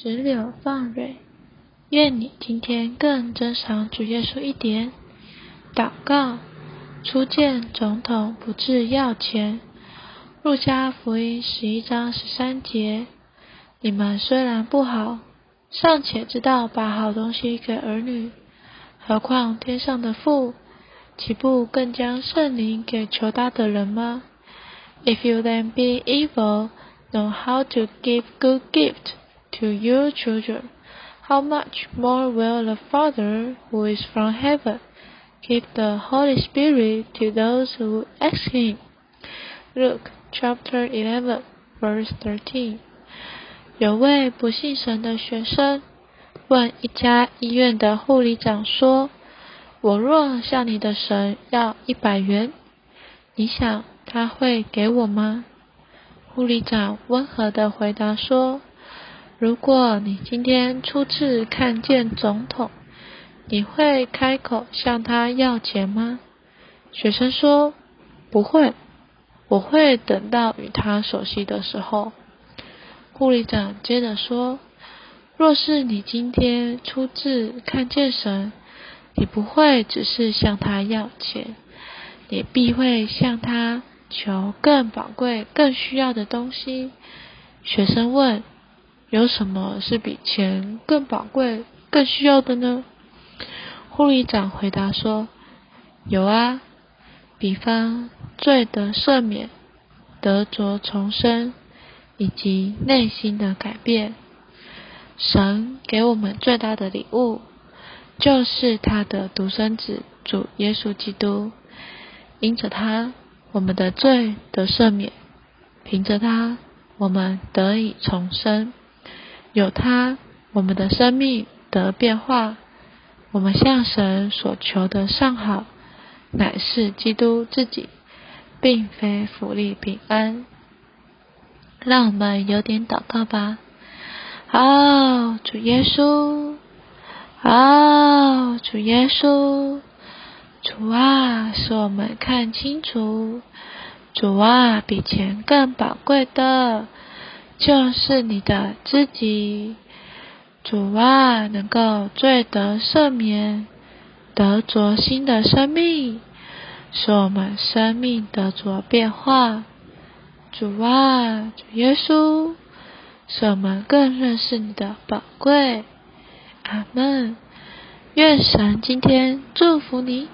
石榴放蕊，愿你今天更珍赏主耶稣一点。祷告，初见总统不至要钱。路加福音十一章十三节：你们虽然不好，尚且知道把好东西给儿女，何况天上的父，岂不更将圣灵给求他的人吗？If you then be evil, know how to give good gift. To your children, how much more will the Father who is from heaven give the Holy Spirit to those who ask him? Luke chapter 11 verse 13. 有位不信神的学生问一家医院的护理长说：“我若向你的神要一百元，你想他会给我吗？”护理长温和的回答说。如果你今天初次看见总统，你会开口向他要钱吗？学生说：“不会，我会等到与他熟悉的时候。”护理长接着说：“若是你今天初次看见神，你不会只是向他要钱，你必会向他求更宝贵、更需要的东西。”学生问。有什么是比钱更宝贵、更需要的呢？护理长回答说：“有啊，比方罪得赦免、得着重生，以及内心的改变。神给我们最大的礼物，就是他的独生子主耶稣基督。因着他，我们的罪得赦免；凭着他，我们得以重生。”有他，我们的生命得变化。我们向神所求的上好，乃是基督自己，并非福利平安。让我们有点祷告吧。好，主耶稣，好，主耶稣，主啊，使我们看清楚，主啊，比钱更宝贵的。就是你的自己，主啊，能够罪得赦免，得着新的生命，使我们生命得着变化。主啊，主耶稣，使我们更认识你的宝贵。阿门。愿神今天祝福你。